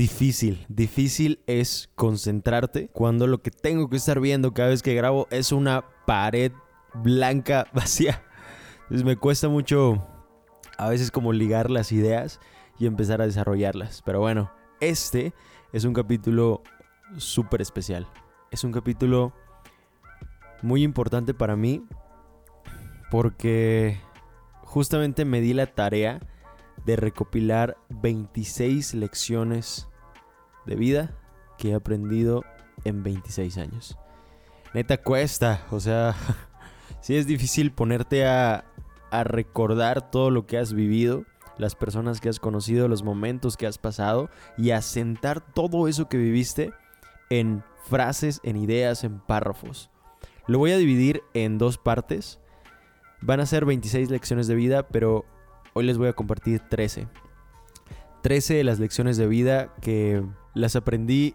difícil. Difícil es concentrarte cuando lo que tengo que estar viendo cada vez que grabo es una pared blanca vacía. Entonces me cuesta mucho a veces como ligar las ideas y empezar a desarrollarlas. Pero bueno, este es un capítulo súper especial. Es un capítulo muy importante para mí porque justamente me di la tarea de recopilar 26 lecciones de vida que he aprendido en 26 años. Neta cuesta, o sea, sí es difícil ponerte a, a recordar todo lo que has vivido, las personas que has conocido, los momentos que has pasado y asentar todo eso que viviste en frases, en ideas, en párrafos. Lo voy a dividir en dos partes. Van a ser 26 lecciones de vida, pero hoy les voy a compartir 13. 13 de las lecciones de vida que las aprendí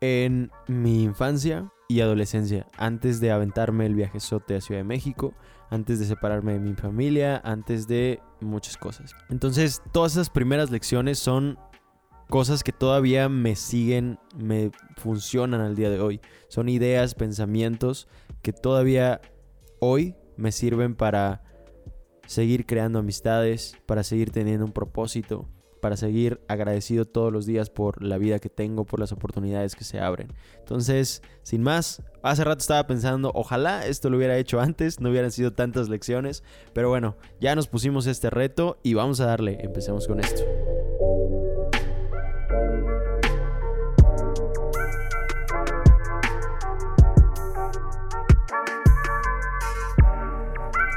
en mi infancia y adolescencia, antes de aventarme el viajezote a Ciudad de México, antes de separarme de mi familia, antes de muchas cosas. Entonces, todas esas primeras lecciones son cosas que todavía me siguen, me funcionan al día de hoy. Son ideas, pensamientos que todavía hoy me sirven para seguir creando amistades, para seguir teniendo un propósito, para seguir agradecido todos los días por la vida que tengo, por las oportunidades que se abren. Entonces, sin más, hace rato estaba pensando, ojalá esto lo hubiera hecho antes, no hubieran sido tantas lecciones, pero bueno, ya nos pusimos este reto y vamos a darle, empecemos con esto.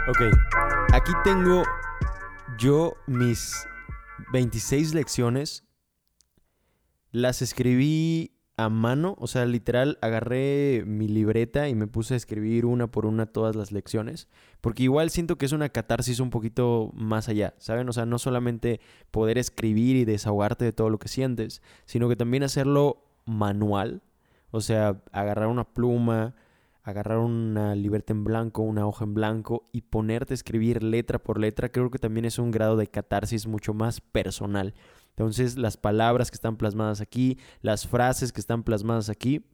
Ok, aquí tengo yo mis 26 lecciones. Las escribí a mano, o sea, literal, agarré mi libreta y me puse a escribir una por una todas las lecciones, porque igual siento que es una catarsis un poquito más allá, ¿saben? O sea, no solamente poder escribir y desahogarte de todo lo que sientes, sino que también hacerlo manual, o sea, agarrar una pluma, agarrar una libreta en blanco, una hoja en blanco y ponerte a escribir letra por letra, creo que también es un grado de catarsis mucho más personal. Entonces, las palabras que están plasmadas aquí, las frases que están plasmadas aquí,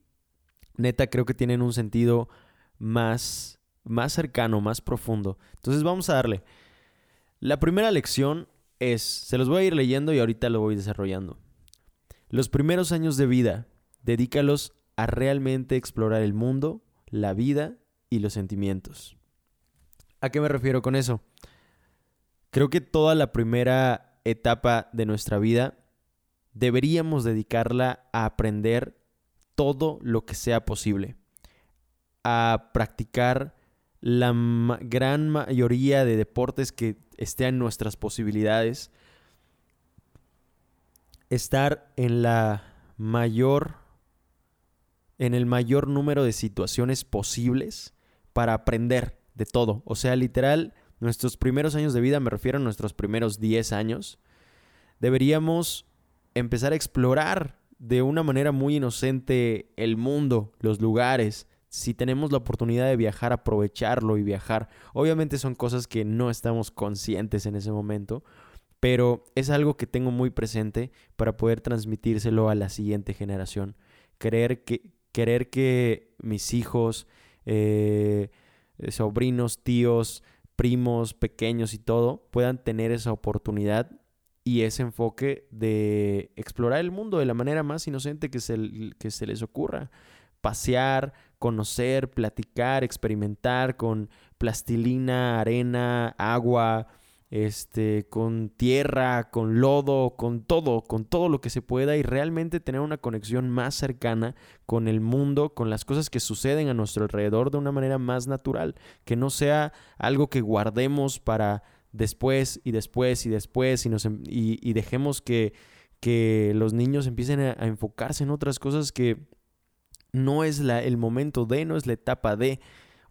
neta creo que tienen un sentido más más cercano, más profundo. Entonces, vamos a darle. La primera lección es, se los voy a ir leyendo y ahorita lo voy desarrollando. Los primeros años de vida, dedícalos a realmente explorar el mundo, la vida y los sentimientos. ¿A qué me refiero con eso? Creo que toda la primera etapa de nuestra vida deberíamos dedicarla a aprender todo lo que sea posible, a practicar la gran mayoría de deportes que estén en nuestras posibilidades, estar en la mayor en el mayor número de situaciones posibles para aprender de todo. O sea, literal, nuestros primeros años de vida, me refiero a nuestros primeros 10 años, deberíamos empezar a explorar de una manera muy inocente el mundo, los lugares. Si tenemos la oportunidad de viajar, aprovecharlo y viajar. Obviamente son cosas que no estamos conscientes en ese momento, pero es algo que tengo muy presente para poder transmitírselo a la siguiente generación. Creer que, querer que mis hijos, eh, sobrinos, tíos, primos, pequeños y todo puedan tener esa oportunidad y ese enfoque de explorar el mundo de la manera más inocente que se, que se les ocurra. Pasear, conocer, platicar, experimentar con plastilina, arena, agua, este, con tierra, con lodo, con todo, con todo lo que se pueda y realmente tener una conexión más cercana con el mundo, con las cosas que suceden a nuestro alrededor de una manera más natural, que no sea algo que guardemos para después y después y después y, nos, em, y, dejemos que, que los niños empiecen a, a, enfocarse en otras cosas que no es la, el momento de, no es la etapa de.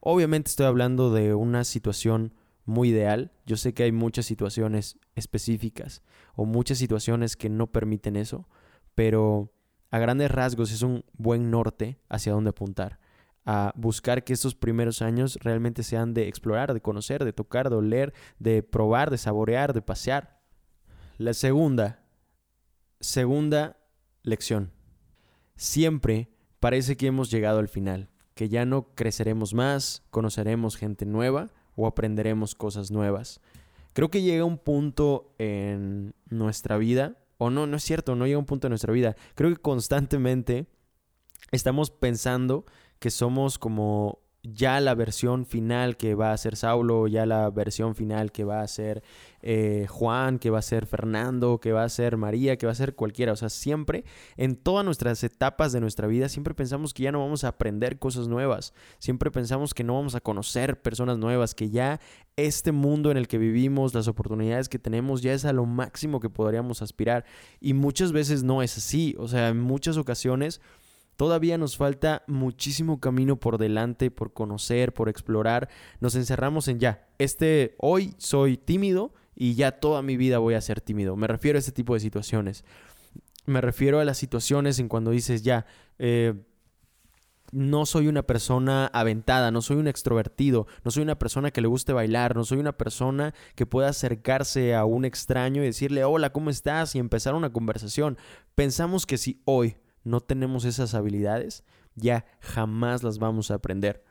Obviamente estoy hablando de una situación muy ideal. Yo sé que hay muchas situaciones específicas o muchas situaciones que no permiten eso, pero a grandes rasgos es un buen norte hacia dónde apuntar. A buscar que estos primeros años realmente sean de explorar, de conocer, de tocar, de oler, de probar, de saborear, de pasear. La segunda, segunda lección. Siempre parece que hemos llegado al final, que ya no creceremos más, conoceremos gente nueva o aprenderemos cosas nuevas. Creo que llega un punto en nuestra vida, o no, no es cierto, no llega un punto en nuestra vida. Creo que constantemente estamos pensando que somos como ya la versión final que va a ser Saulo, ya la versión final que va a ser eh, Juan, que va a ser Fernando, que va a ser María, que va a ser cualquiera. O sea, siempre, en todas nuestras etapas de nuestra vida, siempre pensamos que ya no vamos a aprender cosas nuevas. Siempre pensamos que no vamos a conocer personas nuevas, que ya este mundo en el que vivimos, las oportunidades que tenemos, ya es a lo máximo que podríamos aspirar. Y muchas veces no es así. O sea, en muchas ocasiones Todavía nos falta muchísimo camino por delante, por conocer, por explorar. Nos encerramos en ya, este hoy soy tímido y ya toda mi vida voy a ser tímido. Me refiero a este tipo de situaciones. Me refiero a las situaciones en cuando dices ya, eh, no soy una persona aventada, no soy un extrovertido, no soy una persona que le guste bailar, no soy una persona que pueda acercarse a un extraño y decirle hola, ¿cómo estás? y empezar una conversación. Pensamos que si hoy no tenemos esas habilidades, ya jamás las vamos a aprender.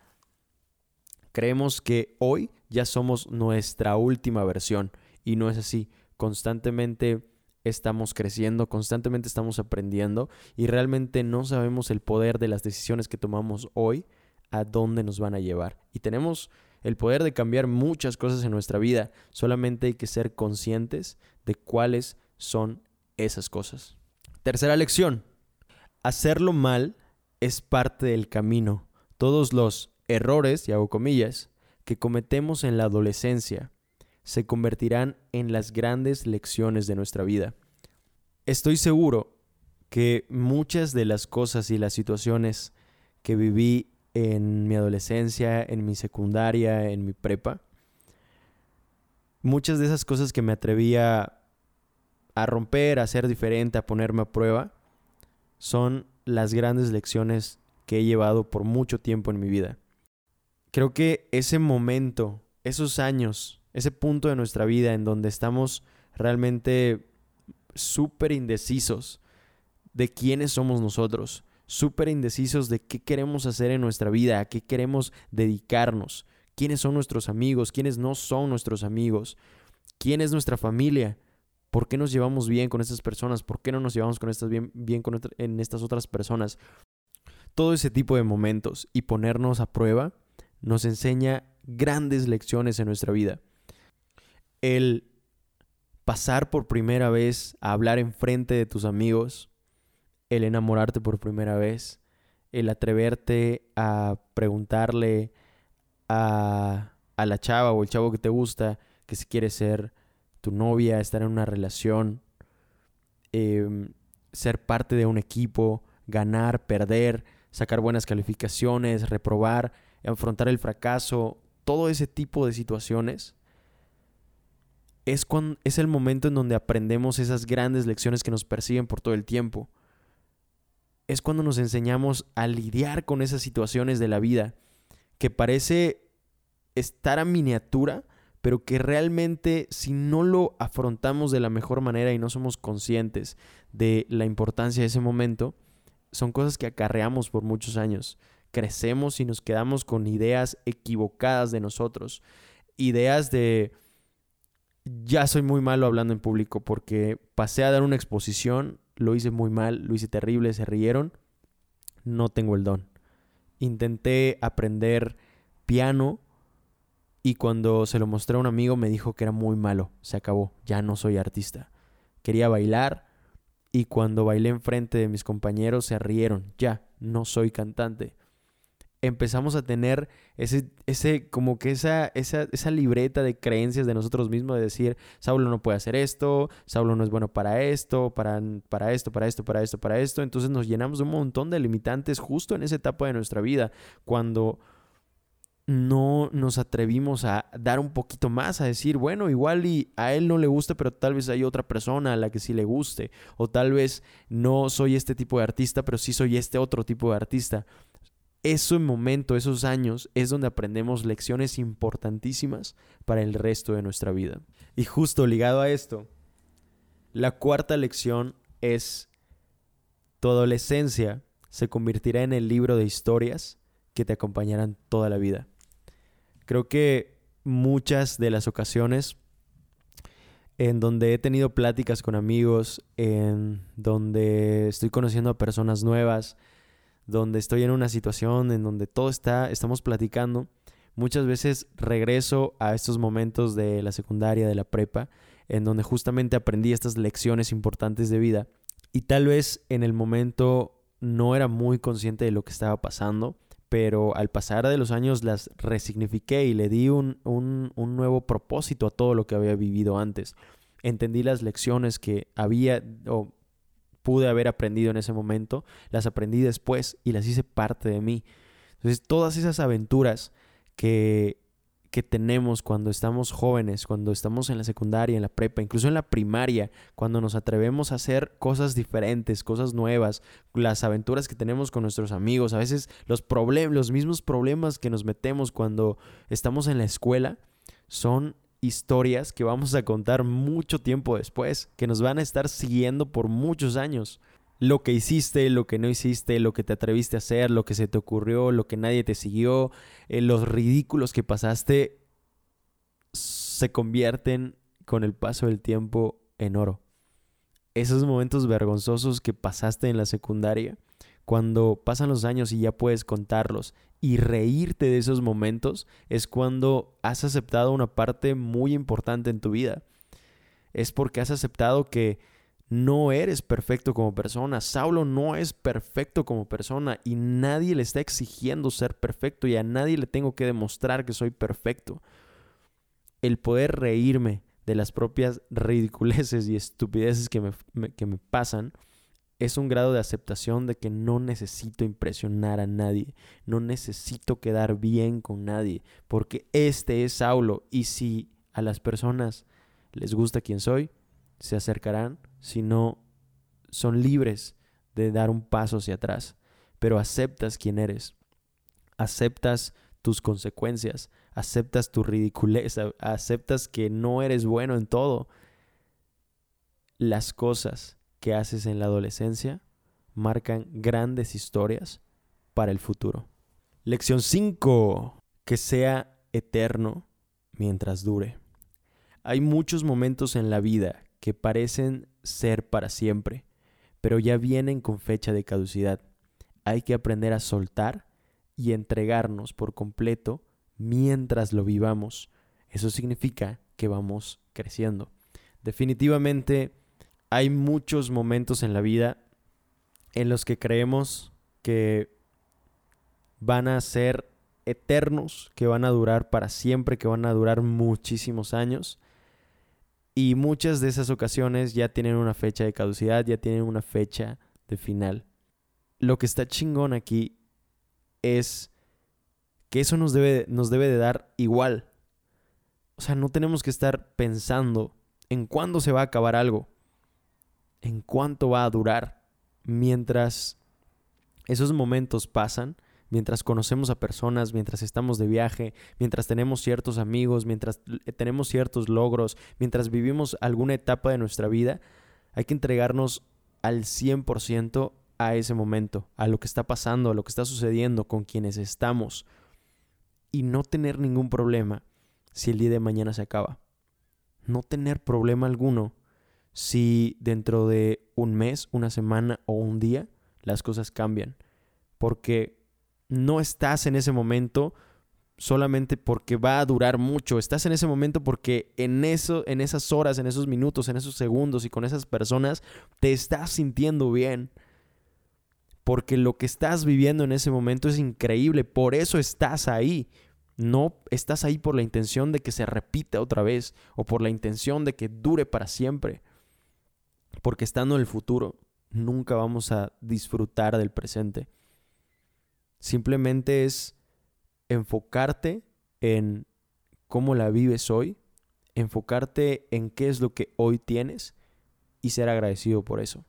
Creemos que hoy ya somos nuestra última versión y no es así. Constantemente estamos creciendo, constantemente estamos aprendiendo y realmente no sabemos el poder de las decisiones que tomamos hoy a dónde nos van a llevar. Y tenemos el poder de cambiar muchas cosas en nuestra vida, solamente hay que ser conscientes de cuáles son esas cosas. Tercera lección, hacerlo mal es parte del camino. Todos los errores, y hago comillas, que cometemos en la adolescencia se convertirán en las grandes lecciones de nuestra vida. Estoy seguro que muchas de las cosas y las situaciones que viví en mi adolescencia, en mi secundaria, en mi prepa, muchas de esas cosas que me atrevía a romper, a ser diferente, a ponerme a prueba, son las grandes lecciones que he llevado por mucho tiempo en mi vida. Creo que ese momento, esos años, ese punto de nuestra vida en donde estamos realmente súper indecisos de quiénes somos nosotros, súper indecisos de qué queremos hacer en nuestra vida, a qué queremos dedicarnos, quiénes son nuestros amigos, quiénes no son nuestros amigos, quién es nuestra familia, ¿Por qué nos llevamos bien con estas personas? ¿Por qué no nos llevamos con estas bien, bien con en estas otras personas? Todo ese tipo de momentos y ponernos a prueba nos enseña grandes lecciones en nuestra vida. El pasar por primera vez a hablar enfrente de tus amigos, el enamorarte por primera vez, el atreverte a preguntarle a, a la chava o el chavo que te gusta que si quiere ser tu novia, estar en una relación, em, ser parte de un equipo, ganar, perder, sacar buenas calificaciones, reprobar, afrontar el fracaso, todo ese tipo de situaciones, es, cuando, es el momento en donde aprendemos esas grandes lecciones que nos persiguen por todo el tiempo. Es cuando nos enseñamos a lidiar con esas situaciones de la vida que parece estar a miniatura, pero que realmente si no lo afrontamos de la mejor manera y no somos conscientes de la importancia de ese momento, son cosas que acarreamos por muchos años. Crecemos y nos quedamos con ideas equivocadas de nosotros. Ideas de, ya soy muy malo hablando en público porque pasé a dar una exposición, lo hice muy mal, lo hice terrible, se rieron, no tengo el don. Intenté aprender piano y cuando se lo mostré a un amigo me dijo que era muy malo, se acabó, ya no soy artista. Quería bailar y cuando bailé enfrente de mis compañeros se rieron, ya, no soy cantante. Empezamos a tener ese, ese como que esa, esa, esa libreta de creencias de nosotros mismos de decir, Saulo no puede hacer esto, Saulo no es bueno para esto, para, para esto, para esto, para esto, para esto. Entonces nos llenamos de un montón de limitantes justo en esa etapa de nuestra vida, cuando no nos atrevimos a dar un poquito más, a decir, bueno, igual y a él no le gusta, pero tal vez hay otra persona a la que sí le guste, o tal vez no soy este tipo de artista, pero sí soy este otro tipo de artista. Ese momento, esos años, es donde aprendemos lecciones importantísimas para el resto de nuestra vida. Y justo ligado a esto, la cuarta lección es tu adolescencia se convertirá en el libro de historias que te acompañarán toda la vida. Creo que muchas de las ocasiones en donde he tenido pláticas con amigos, en donde estoy conociendo a personas nuevas, donde estoy en una situación en donde todo está, estamos platicando, muchas veces regreso a estos momentos de la secundaria, de la prepa, en donde justamente aprendí estas lecciones importantes de vida y tal vez en el momento no era muy consciente de lo que estaba pasando, pero al pasar de los años las resignifiqué y le di un, un, un nuevo propósito a todo lo que había vivido antes. Entendí las lecciones que había o pude haber aprendido en ese momento, las aprendí después y las hice parte de mí. Entonces todas esas aventuras que, que tenemos cuando estamos jóvenes, cuando estamos en la secundaria, en la prepa, incluso en la primaria, cuando nos atrevemos a hacer cosas diferentes, cosas nuevas, las aventuras que tenemos con nuestros amigos, a veces los los mismos problemas que nos metemos cuando estamos en la escuela, son historias que vamos a contar mucho tiempo después, que nos van a estar siguiendo por muchos años lo que hiciste, lo que no hiciste, lo que te atreviste a hacer, lo que se te ocurrió, lo que nadie te siguió, eh, los ridículos que pasaste, se convierten con el paso del tiempo en oro. Esos momentos vergonzosos que pasaste en la secundaria, cuando pasan los años y ya puedes contarlos y reírte de esos momentos, es cuando has aceptado una parte muy importante en tu vida. Es porque has aceptado que no eres perfecto como persona. Saulo no es perfecto como persona y nadie le está exigiendo ser perfecto y a nadie le tengo que demostrar que soy perfecto. El poder reírme de las propias ridiculeces y estupideces que me, que me pasan es un grado de aceptación de que no necesito impresionar a nadie, no necesito quedar bien con nadie, porque este es Saulo y si a las personas les gusta quien soy, se acercarán, si no son libres de dar un paso hacia atrás, pero aceptas quién eres, aceptas tus consecuencias, aceptas tu ridiculez, aceptas que no eres bueno en todo. Las cosas que haces en la adolescencia marcan grandes historias para el futuro. Lección 5. Que sea eterno mientras dure. Hay muchos momentos en la vida que parecen ser para siempre, pero ya vienen con fecha de caducidad. Hay que aprender a soltar y entregarnos por completo mientras lo vivamos. Eso significa que vamos creciendo. Definitivamente hay muchos momentos en la vida en los que creemos que van a ser eternos, que van a durar para siempre, que van a durar muchísimos años. Y muchas de esas ocasiones ya tienen una fecha de caducidad, ya tienen una fecha de final. Lo que está chingón aquí es que eso nos debe, nos debe de dar igual. O sea, no tenemos que estar pensando en cuándo se va a acabar algo, en cuánto va a durar, mientras esos momentos pasan, mientras conocemos a personas, mientras estamos de viaje, mientras tenemos ciertos amigos, mientras tenemos ciertos logros, mientras vivimos alguna etapa de nuestra vida, hay que entregarnos al 100% a ese momento, a lo que está pasando, a lo que está sucediendo con quienes estamos y no tener ningún problema si el día de mañana se acaba. No tener problema alguno si dentro de un mes, una semana o un día las cosas cambian. Porque no estás en ese momento solamente porque va a durar mucho. Estás en ese momento porque en eso, en esas horas, en esos minutos, en esos segundos y con esas personas te estás sintiendo bien. Porque lo que estás viviendo en ese momento es increíble, por eso estás ahí. No estás ahí por la intención de que se repita otra vez o por la intención de que dure para siempre. Porque estando en el futuro, nunca vamos a disfrutar del presente. Simplemente es enfocarte en cómo la vives hoy, enfocarte en qué es lo que hoy tienes y ser agradecido por eso.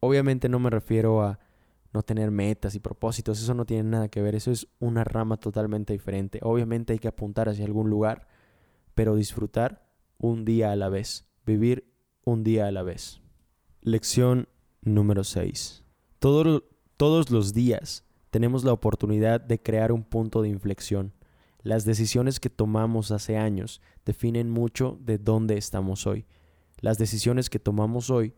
Obviamente no me refiero a no tener metas y propósitos, eso no tiene nada que ver, eso es una rama totalmente diferente. Obviamente hay que apuntar hacia algún lugar, pero disfrutar un día a la vez, vivir un día a la vez. Lección número 6. todos los días tenemos la oportunidad de crear un punto de inflexión. Las decisiones que tomamos hace años definen mucho de dónde estamos hoy. Las decisiones que tomamos hoy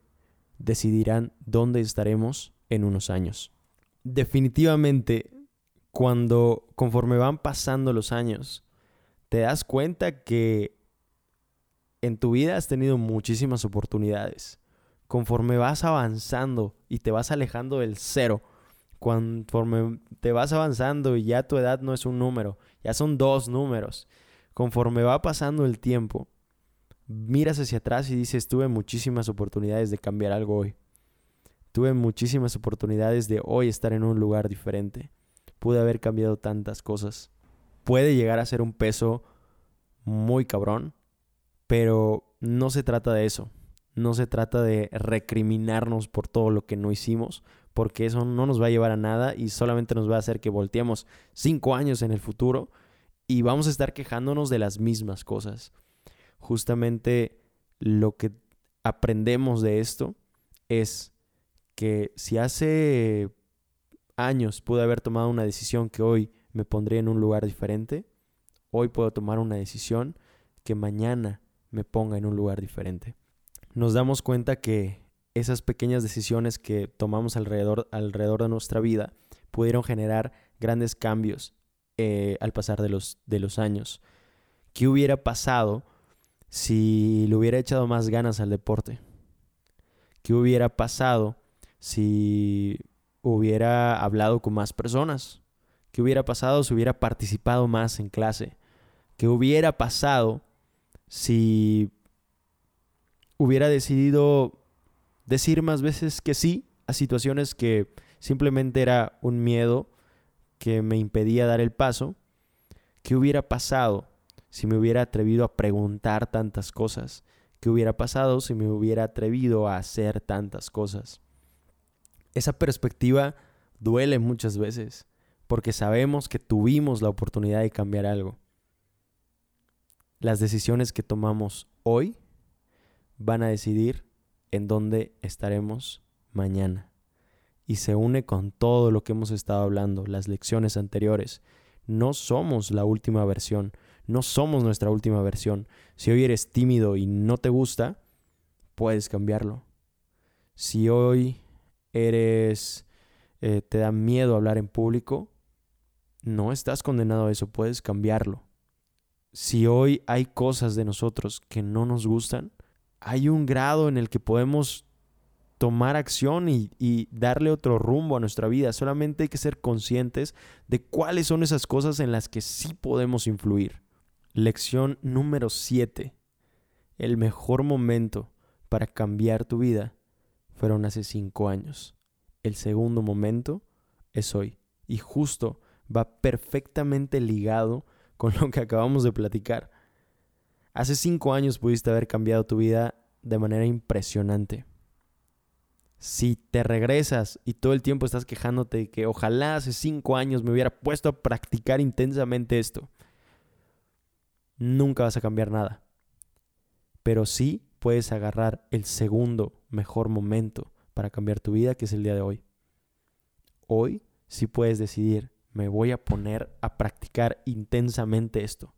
decidirán dónde estaremos en unos años. Definitivamente, cuando conforme van pasando los años, te das cuenta que en tu vida has tenido muchísimas oportunidades. Conforme vas avanzando y te vas alejando del cero, conforme te vas avanzando y ya tu edad no es un número, ya son dos números. Conforme va pasando el tiempo, miras hacia atrás y dices, tuve muchísimas oportunidades de cambiar algo hoy. Tuve muchísimas oportunidades de hoy estar en un lugar diferente. Pude haber cambiado tantas cosas. Puede llegar a ser un peso muy cabrón, pero no se trata de eso. No se trata de recriminarnos por todo lo que no hicimos, porque eso no nos va a llevar a nada y solamente nos va a hacer que volteemos cinco años en el futuro y vamos a estar quejándonos de las mismas cosas. Justamente lo que aprendemos de esto es que si hace años pude haber tomado una decisión que hoy me pondría en un lugar diferente, hoy puedo tomar una decisión que mañana me ponga en un lugar diferente. Nos damos cuenta que esas pequeñas decisiones que tomamos alrededor, alrededor de nuestra vida pudieron generar grandes cambios eh, al pasar de los, de los años. ¿Qué hubiera pasado si le hubiera echado más ganas al deporte? ¿Qué hubiera pasado si hubiera hablado con más personas? ¿Qué hubiera pasado si hubiera participado más en clase? ¿Qué hubiera pasado si hubiera decidido decir más veces que sí a situaciones que simplemente era un miedo que me impedía dar el paso? ¿Qué hubiera pasado si me hubiera atrevido a preguntar tantas cosas? ¿Qué hubiera pasado si me hubiera atrevido a hacer tantas cosas? Esa perspectiva duele muchas veces porque sabemos que tuvimos la oportunidad de cambiar algo las decisiones que tomamos hoy van a decidir en dónde estaremos mañana. Y se une con todo lo que hemos estado hablando, las lecciones anteriores. No somos la última versión, no somos nuestra última versión. Si hoy eres tímido y no te gusta, puedes cambiarlo. Si hoy eres, eh, te da miedo hablar en público, no estás condenado a eso, puedes cambiarlo si hoy hay cosas de nosotros que no nos gustan, hay un grado en el que podemos tomar acción y, darle otro rumbo a nuestra vida. Solamente hay que ser conscientes de cuáles son esas cosas en las que sí podemos influir. Lección número 7. El mejor momento para cambiar tu vida fueron hace cinco años. El segundo momento es hoy. Y justo va perfectamente ligado con lo que acabamos de platicar. Hace cinco años pudiste haber cambiado tu vida de manera impresionante. Si te regresas y todo el tiempo estás quejándote de que ojalá hace cinco años me hubiera puesto a practicar intensamente esto, nunca vas a cambiar nada. Pero sí puedes agarrar el segundo mejor momento para cambiar tu vida, que es el día de hoy. Hoy sí puedes decidir me voy a poner a practicar intensamente esto.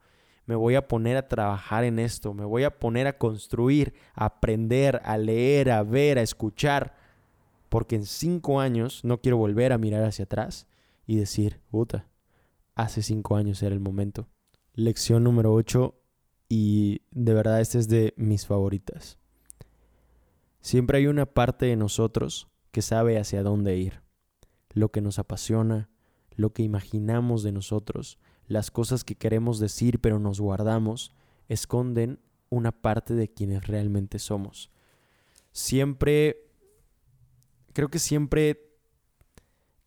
Me voy a poner a trabajar en esto. Me voy a poner a construir, a aprender, a leer, a ver, a escuchar. Porque en cinco años no quiero volver a mirar hacia atrás y decir, puta, hace cinco años era el momento. Lección número 8 y de verdad esta es de mis favoritas. Siempre hay una parte de nosotros que sabe hacia dónde ir, lo que nos apasiona, lo que imaginamos de nosotros, las cosas que queremos decir pero nos guardamos, esconden una parte de quienes realmente somos. Siempre, creo que siempre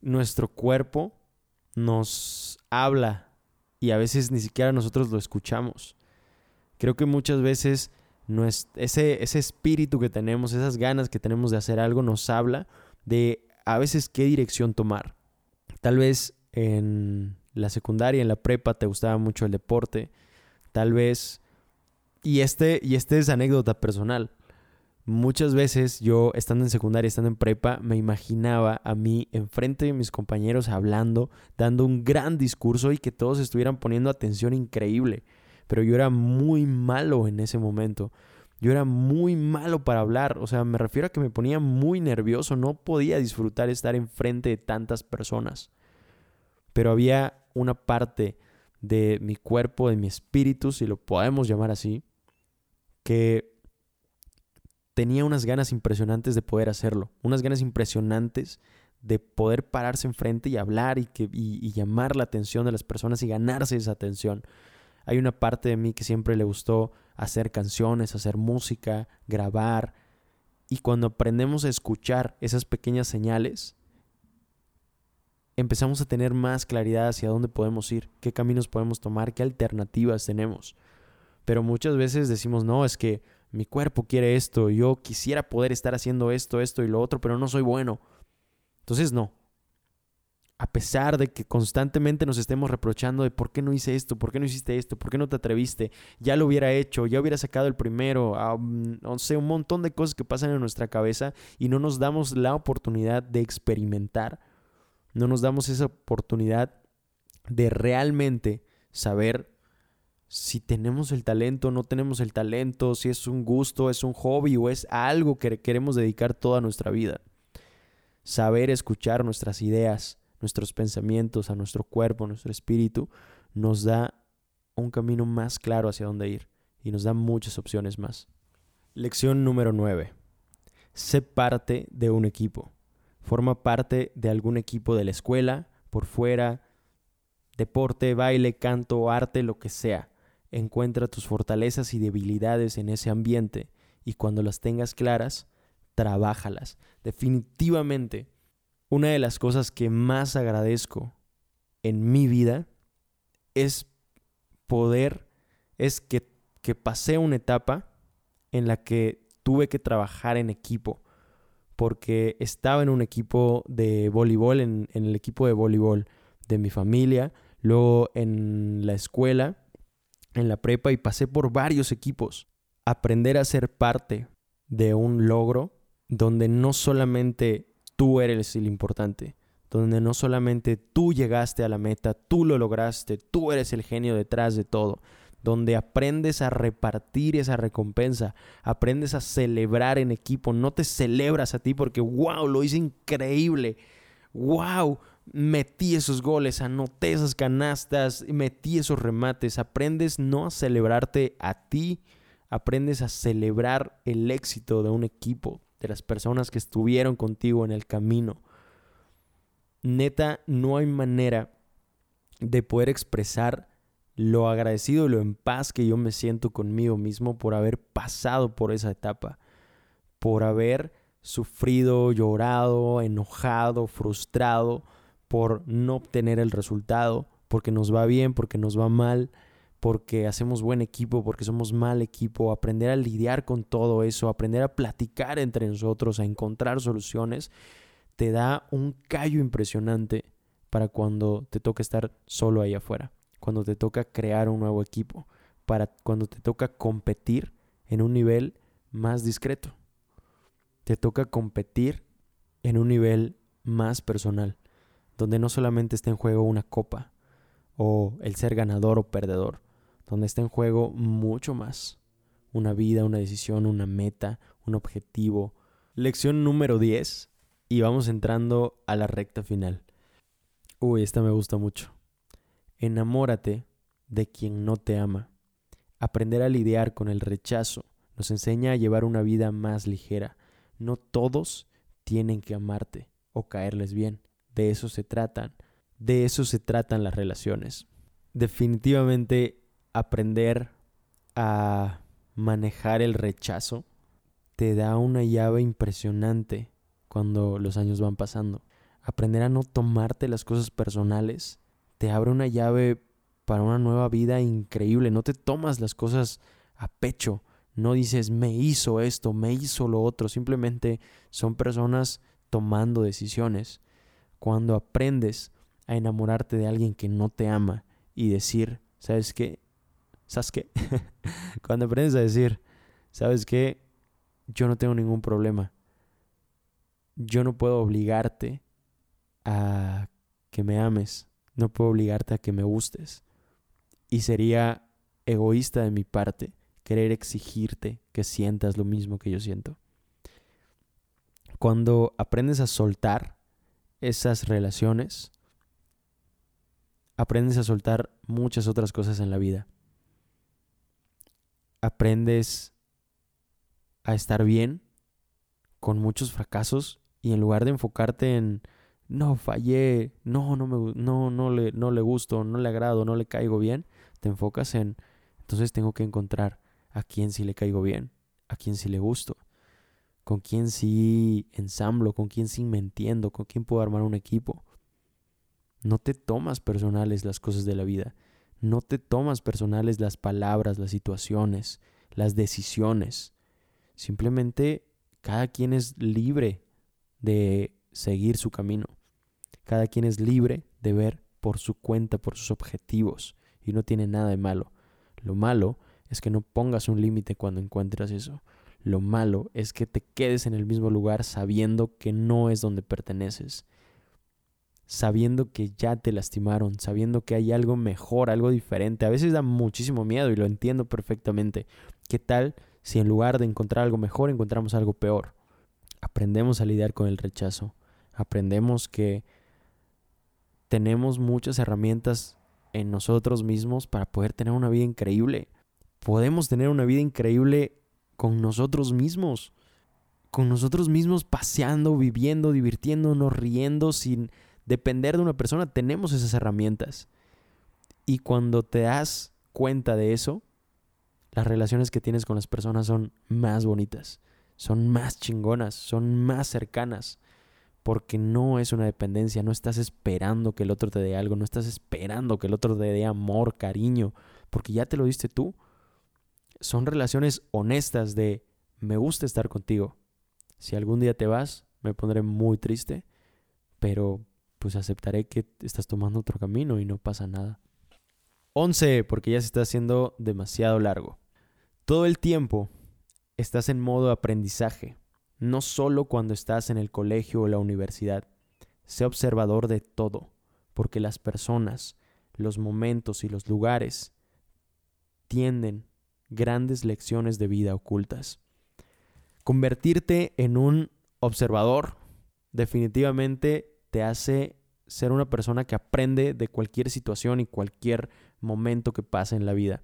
nuestro cuerpo nos habla y a veces ni siquiera nosotros lo escuchamos. Creo que muchas veces ese, ese espíritu que tenemos, esas ganas que tenemos de hacer algo, nos habla de a veces qué dirección tomar. Tal vez en la secundaria, en la prepa, te gustaba mucho el deporte, tal vez... Y este, y este es anécdota personal. Muchas veces yo, estando en secundaria, estando en prepa, me imaginaba a mí enfrente de mis compañeros hablando, dando un gran discurso y que todos estuvieran poniendo atención increíble. Pero yo era muy malo en ese momento. Yo era muy malo para hablar. O sea, me refiero a que me ponía muy nervioso. No podía disfrutar estar enfrente de tantas personas. Pero había una parte de mi cuerpo, de mi espíritu, si lo podemos llamar así, que tenía unas ganas impresionantes de poder hacerlo, unas ganas impresionantes de poder pararse enfrente y hablar y, que, y, llamar la atención de las personas y ganarse esa atención. Hay una parte de mí que siempre le gustó hacer canciones, hacer música, grabar. Y cuando aprendemos a escuchar esas pequeñas señales, empezamos a tener más claridad hacia dónde podemos ir, qué caminos podemos tomar, qué alternativas tenemos. Pero muchas veces decimos, no, es que mi cuerpo quiere esto, yo quisiera poder estar haciendo esto, esto y lo otro, pero no soy bueno. Entonces no. A pesar de que constantemente nos estemos reprochando de por qué no hice esto, por qué no hiciste esto, por qué no te atreviste, ya lo hubiera hecho, ya hubiera sacado el primero, no sé, un montón de cosas que pasan en nuestra cabeza y no nos damos la oportunidad de experimentar, no nos damos esa oportunidad de realmente saber si tenemos el talento, no tenemos el talento, si es un gusto, es un hobby o es algo que queremos dedicar toda nuestra vida. Saber escuchar nuestras ideas, nuestros pensamientos, a nuestro cuerpo, nuestro espíritu, nos da un camino más claro hacia dónde ir y nos da muchas opciones más. Lección número 9. Sé parte de un equipo. Forma parte de algún equipo de la escuela, por fuera, deporte, baile, canto, arte, lo que sea Encuentra tus fortalezas y debilidades en ese ambiente y cuando las tengas claras, trabájalas. Definitivamente, una de las cosas que más agradezco en mi vida es poder, es que, que pasé una etapa en la que tuve que trabajar en equipo, porque estaba en un equipo de voleibol, en, el equipo de voleibol de mi familia, luego en la escuela en la prepa y pasé por varios equipos. Aprender a ser parte de un logro donde no solamente tú eres el importante, donde no solamente tú llegaste a la meta, tú lo lograste, tú eres el genio detrás de todo, donde aprendes a repartir esa recompensa, aprendes a celebrar en equipo, no te celebras a ti porque, wow, lo hice increíble, wow, metí esos goles, anoté esas canastas, metí esos remates. Aprendes no a celebrarte a ti, aprendes a celebrar el éxito de un equipo, de las personas que estuvieron contigo en el camino. Neta, no hay manera de poder expresar lo agradecido y lo en paz que yo me siento conmigo mismo por haber pasado por esa etapa, por haber sufrido, llorado, enojado, frustrado, por no obtener el resultado, porque nos va bien, porque nos va mal, porque hacemos buen equipo, porque somos mal equipo, aprender a lidiar con todo eso, aprender a platicar entre nosotros, a encontrar soluciones, te da un callo impresionante para cuando te toca estar solo ahí afuera, cuando te toca crear un nuevo equipo, para cuando te toca competir en un nivel más discreto. Te toca competir en un nivel más personal donde no solamente está en juego una copa o el ser ganador o perdedor, donde está en juego mucho más. Una vida, una decisión, una meta, un objetivo. Lección número 10 y vamos entrando a la recta final. Uy, esta me gusta mucho. Enamórate de quien no te ama. Aprender a lidiar con el rechazo nos enseña a llevar una vida más ligera. No todos tienen que amarte o caerles bien. De eso se tratan. De eso se tratan las relaciones. Definitivamente aprender a manejar el rechazo te da una llave impresionante cuando los años van pasando. Aprender a no tomarte las cosas personales te abre una llave para una nueva vida increíble. No te tomas las cosas a pecho. No dices, me hizo esto, me hizo lo otro. Simplemente son personas tomando decisiones cuando aprendes a enamorarte de alguien que no te ama y decir, ¿sabes qué? ¿Sabes qué? cuando aprendes a decir, ¿sabes qué? yo no tengo ningún problema. Yo no puedo obligarte a que me ames, no puedo obligarte a que me gustes. Y sería egoísta de mi parte querer exigirte que sientas lo mismo que yo siento. Cuando aprendes a soltar esas relaciones, aprendes a soltar muchas otras cosas en la vida. Aprendes a estar bien con muchos fracasos y en lugar de enfocarte en no fallé, no no me no no le no le gusto, no le agrado, no le caigo bien, te enfocas en entonces tengo que encontrar a quién sí le caigo bien, a quién sí le gusto, con quién sí ensamblo, con quién sí me entiendo, con quién puedo armar un equipo. No te tomas personales las cosas de la vida, no te tomas personales las palabras, las situaciones, las decisiones. Simplemente cada quien es libre de seguir su camino. Cada quien es libre de ver por su cuenta, por sus objetivos, y no tiene nada de malo. Lo malo es que no pongas un límite cuando encuentras eso. Lo malo es que te quedes en el mismo lugar sabiendo que no es donde perteneces. Sabiendo que ya te lastimaron, sabiendo que hay algo mejor, algo diferente. A veces da muchísimo miedo y lo entiendo perfectamente. ¿Qué tal si en lugar de encontrar algo mejor encontramos algo peor? Aprendemos a lidiar con el rechazo. Aprendemos que tenemos muchas herramientas en nosotros mismos para poder tener una vida increíble podemos tener una vida increíble con nosotros mismos. Con nosotros mismos paseando, viviendo, divirtiéndonos, riendo, sin depender de una persona. Tenemos esas herramientas. Y cuando te das cuenta de eso, las relaciones que tienes con las personas son más bonitas, son más chingonas, son más cercanas, porque no es una dependencia, no estás esperando que el otro te dé algo, no estás esperando que el otro te dé amor, cariño, porque ya te lo diste tú son relaciones honestas de me gusta estar contigo. Si algún día te vas, me pondré muy triste, pero pues aceptaré que estás tomando otro camino y no pasa nada. 11, porque ya se está haciendo demasiado largo. Todo el tiempo estás en modo aprendizaje, no solo cuando estás en el colegio o la universidad. Sé observador de todo, porque las personas, los momentos y los lugares tienden grandes lecciones de vida ocultas. Convertirte en un observador definitivamente te hace ser una persona que aprende de cualquier situación y cualquier momento que pasa en la vida.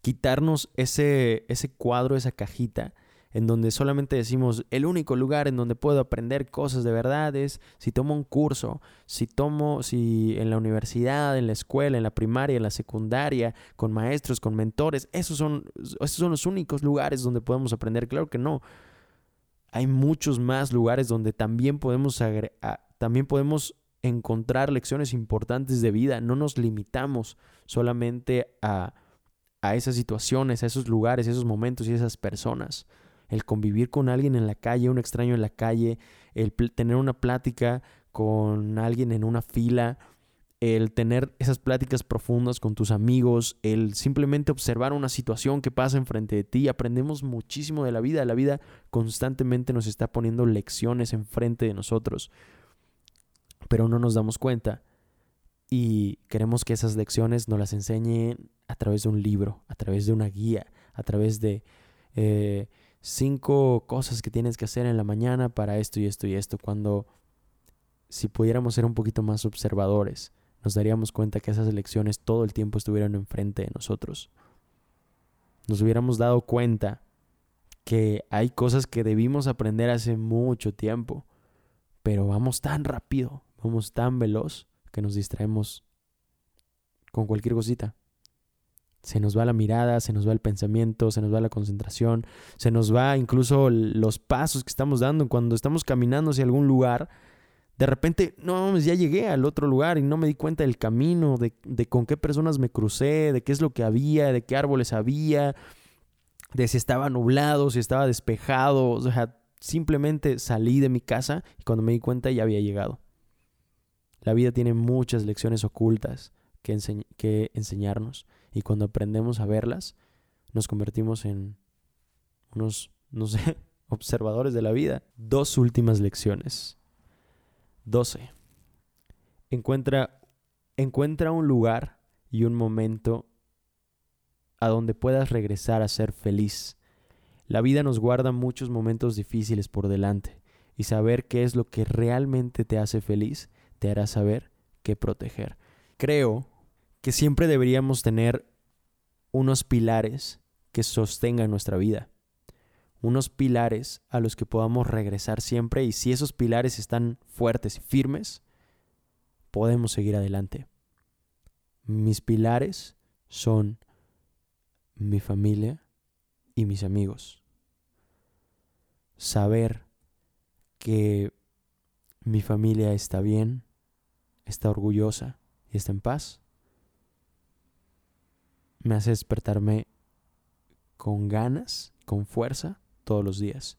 Quitarnos ese, ese cuadro, esa cajita en donde solamente decimos el único lugar en donde puedo aprender cosas de verdad es si tomo un curso, si tomo, si en la universidad, en la escuela, en la primaria, en la secundaria, con maestros, con mentores, esos son, esos son los únicos lugares donde podemos aprender. Claro que no. Hay muchos más lugares donde también podemos, también podemos encontrar lecciones importantes de vida. No nos limitamos solamente a, a esas situaciones, a esos lugares, a esos momentos y a esas personas el convivir con alguien en la calle, un extraño en la calle, el tener una plática con alguien en una fila, el tener esas pláticas profundas con tus amigos, el simplemente observar una situación que pasa enfrente de ti. Aprendemos muchísimo de la vida. La vida constantemente nos está poniendo lecciones enfrente de nosotros, pero no nos damos cuenta. Y queremos que esas lecciones nos las enseñen a través de un libro, a través de una guía, a través de eh, cinco cosas que tienes que hacer en la mañana para esto y esto y esto, cuando si pudiéramos ser un poquito más observadores, nos daríamos cuenta que esas elecciones todo el tiempo estuvieron enfrente de nosotros. Nos hubiéramos dado cuenta que hay cosas que debimos aprender hace mucho tiempo, pero vamos tan rápido, vamos tan veloz que nos distraemos con cualquier cosita. Se nos va la mirada, se nos va el pensamiento, se nos va la concentración, se nos va incluso los pasos que estamos dando cuando estamos caminando hacia algún lugar. De repente, no, ya llegué al otro lugar y no me di cuenta del camino, de, de con qué personas me crucé, de qué es lo que había, de qué árboles había, de si estaba nublado, si estaba despejado. O sea, simplemente salí de mi casa y cuando me di cuenta ya había llegado. La vida tiene muchas lecciones ocultas que, que enseñarnos y cuando aprendemos a verlas, nos convertimos en unos no sé, observadores de la vida. Dos últimas lecciones. 12. Encuentra, encuentra un lugar y un momento a donde puedas regresar a ser feliz. La vida nos guarda muchos momentos difíciles por delante y saber qué es lo que realmente te hace feliz te hará saber qué proteger. Creo que siempre deberíamos tener unos pilares que sostengan nuestra vida. Unos pilares a los que podamos regresar siempre y si esos pilares están fuertes y firmes, podemos seguir adelante. Mis pilares son mi familia y mis amigos. Saber que mi familia está bien, está orgullosa y está en paz, me hace despertarme con ganas, con fuerza, todos los días.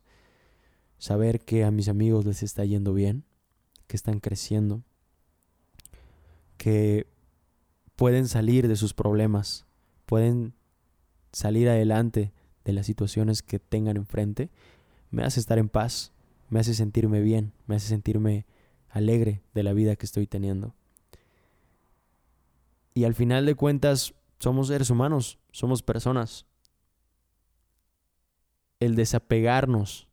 Saber que a mis amigos les está yendo bien, que están creciendo, que pueden salir de sus problemas, pueden salir adelante de las situaciones que tengan enfrente, me hace estar en paz, me hace sentirme bien, me hace sentirme alegre de la vida que estoy teniendo. Y al final de cuentas, somos seres humanos, somos personas. El desapegarnos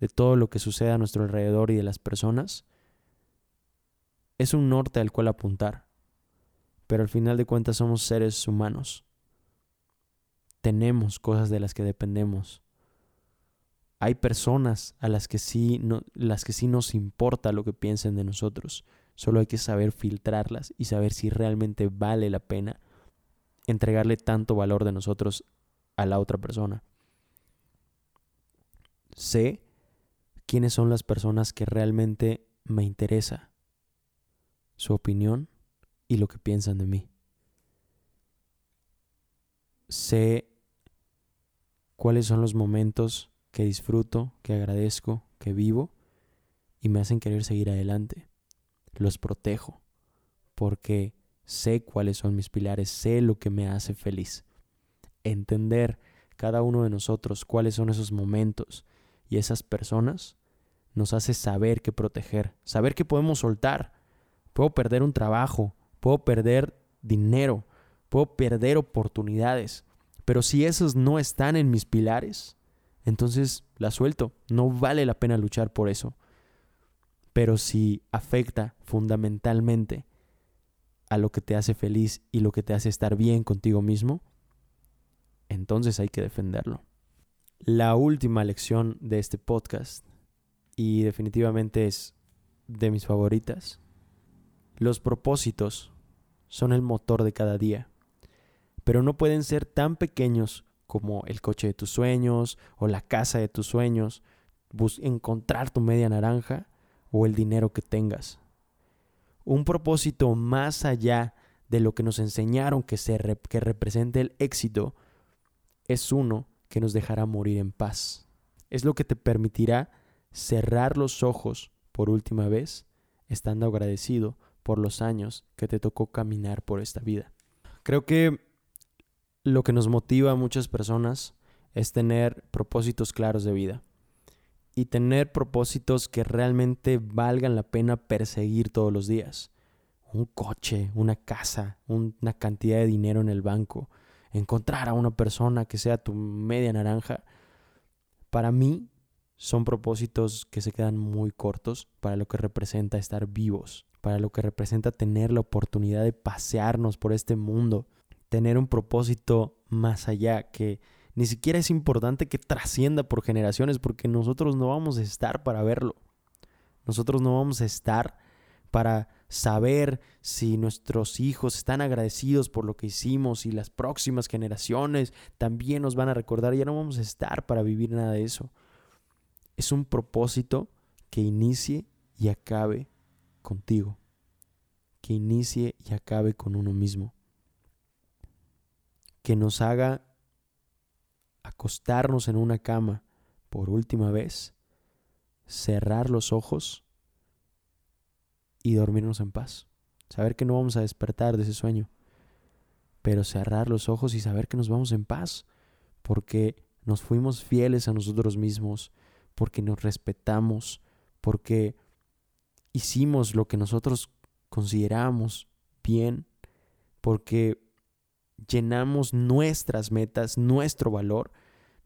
de todo lo que sucede a nuestro alrededor y de las personas es un norte al cual apuntar. Pero al final de cuentas somos seres humanos. Tenemos cosas de las que dependemos hay personas a las que sí las que sí nos importa lo que piensen de nosotros. Solo hay que saber filtrarlas y saber si realmente vale la pena entregarle tanto valor de nosotros a la otra persona. Sé quiénes son las personas que realmente me interesa su opinión y lo que piensan de mí. Sé cuáles son los momentos que disfruto, que agradezco, que vivo y me hacen querer seguir adelante. Los protejo porque sé cuáles son mis pilares, sé lo que me hace feliz. Entender cada uno de nosotros cuáles son esos momentos y esas personas nos hace saber qué proteger, saber que podemos soltar. Puedo perder un trabajo, puedo perder dinero, puedo perder oportunidades, pero si esos no están en mis pilares, entonces la suelto. No vale la pena luchar por eso. Pero si afecta fundamentalmente a lo que te hace feliz y lo que te hace estar bien contigo mismo, entonces hay que defenderlo. La última lección de este podcast, y definitivamente es de mis favoritas, los propósitos son el motor de cada día, pero no pueden ser tan pequeños como el coche de tus sueños o la casa de tus sueños, encontrar tu media naranja o el dinero que tengas. Un propósito más allá de lo que nos enseñaron que, se que represente el éxito es uno que nos dejará morir en paz. Es lo que te permitirá cerrar los ojos por última vez, estando agradecido por los años que te tocó caminar por esta vida. Creo que lo que nos motiva a muchas personas es tener propósitos claros de vida y tener propósitos que realmente valgan la pena perseguir todos los días. Un coche, una casa, una cantidad de dinero en el banco, encontrar a una persona que sea tu media naranja. Para mí son propósitos que se quedan muy cortos para lo que representa estar vivos, para lo que representa tener la oportunidad de pasearnos por este mundo, tener un propósito más allá, que ni siquiera es importante que trascienda por generaciones, porque nosotros no vamos a estar para verlo. Nosotros no vamos a estar para saber si nuestros hijos están agradecidos por lo que hicimos y las próximas generaciones también nos van a recordar. Ya no vamos a estar para vivir nada de eso. Es un propósito que inicie y acabe contigo. Que inicie y acabe con uno mismo que nos haga acostarnos en una cama por última vez, cerrar los ojos y dormirnos en paz. Saber que no vamos a despertar de ese sueño, pero cerrar los ojos y saber que nos vamos en paz, porque nos fuimos fieles a nosotros mismos, porque nos respetamos, porque hicimos lo que nosotros consideramos bien, porque llenamos nuestras metas, nuestro valor,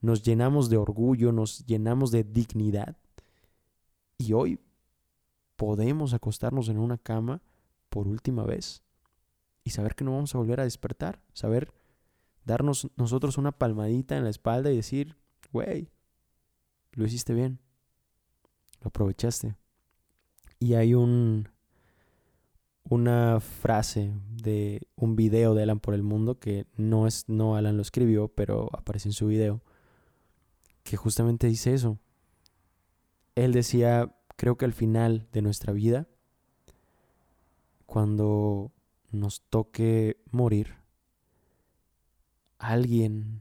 nos llenamos de orgullo, nos llenamos de dignidad. Y hoy podemos acostarnos en una cama por última vez y saber que no vamos a volver a despertar, saber darnos nosotros una palmadita en la espalda y decir, güey, lo hiciste bien, lo aprovechaste. Y hay un, una frase de un video de Alan por el mundo que no es, no Alan lo escribió, pero aparece en su video, que justamente dice eso. Él decía, creo que al final de nuestra vida, cuando nos toque morir, alguien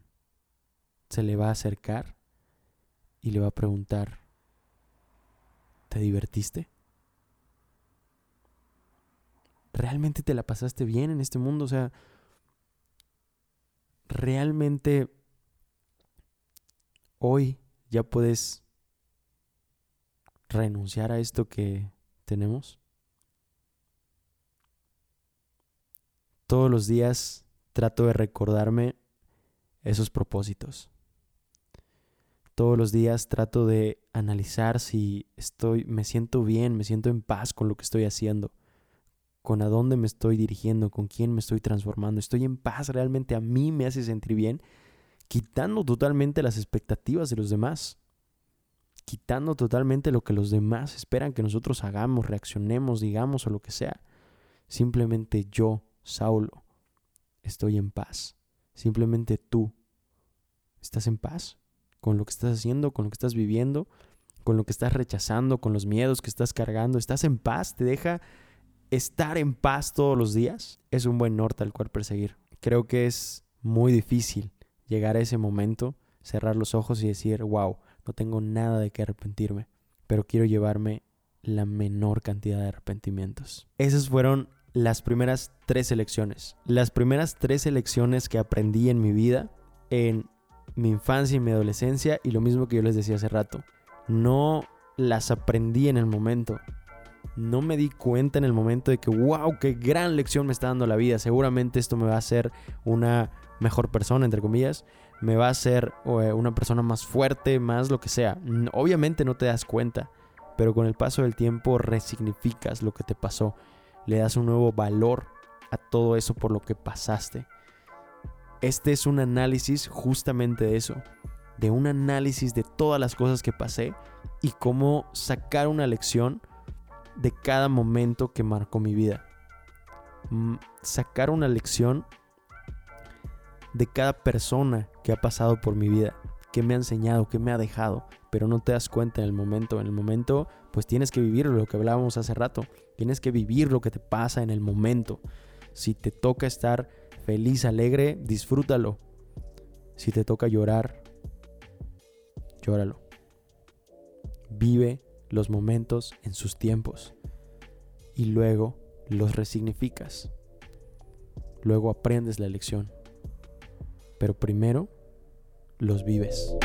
se le va a acercar y le va a preguntar, ¿te divertiste? ¿Realmente te la pasaste bien en este mundo? O sea, ¿realmente hoy ya puedes renunciar a esto que tenemos? Todos los días trato de recordarme esos propósitos. Todos los días trato de analizar si estoy me siento bien, me siento en paz con lo que estoy haciendo, con a dónde me estoy dirigiendo, con quién me estoy transformando, estoy en paz, realmente a mí me hace sentir bien, quitando totalmente las expectativas de los demás, quitando totalmente lo que los demás esperan que nosotros hagamos, reaccionemos, digamos o lo que sea. Simplemente yo, Saulo, estoy en paz. Simplemente tú estás en paz con lo que estás haciendo, con lo que estás viviendo, con lo que estás rechazando, con los miedos que estás cargando. ¿Estás en paz? ¿Te deja estar en paz todos los días? Es un buen norte al cual perseguir. Creo que es muy difícil llegar a ese momento, cerrar los ojos y decir, wow, no tengo nada de qué arrepentirme, pero quiero llevarme la menor cantidad de arrepentimientos. Esas fueron las primeras tres elecciones. Las primeras tres elecciones que aprendí en mi vida, en mi infancia y mi adolescencia, y lo mismo que yo les decía hace rato. No las aprendí en el momento. No me di cuenta en el momento de que, wow, qué gran lección me está dando la vida. Seguramente esto me va a hacer una mejor persona, entre comillas. Me va a hacer eh, una persona más fuerte, más lo que sea. Obviamente no te das cuenta, pero con el paso del tiempo resignificas lo que te pasó le das un nuevo valor a todo eso por lo que pasaste. Este es un análisis justamente de eso, de un análisis de todas las cosas que pasé y cómo sacar una lección de cada momento que marcó mi vida. Mm, sacar una lección de cada persona que ha pasado por mi vida, que me ha enseñado, que me ha dejado, pero no te das cuenta en el momento. En el momento, pues tienes que vivir lo que hablábamos hace rato. Tienes que vivir lo que te pasa en el momento. Si te toca estar feliz, alegre, disfrútalo. Si te toca llorar, llóralo. Vive los momentos en sus tiempos y luego los resignificas. Luego aprendes la lección. Pero primero los vives.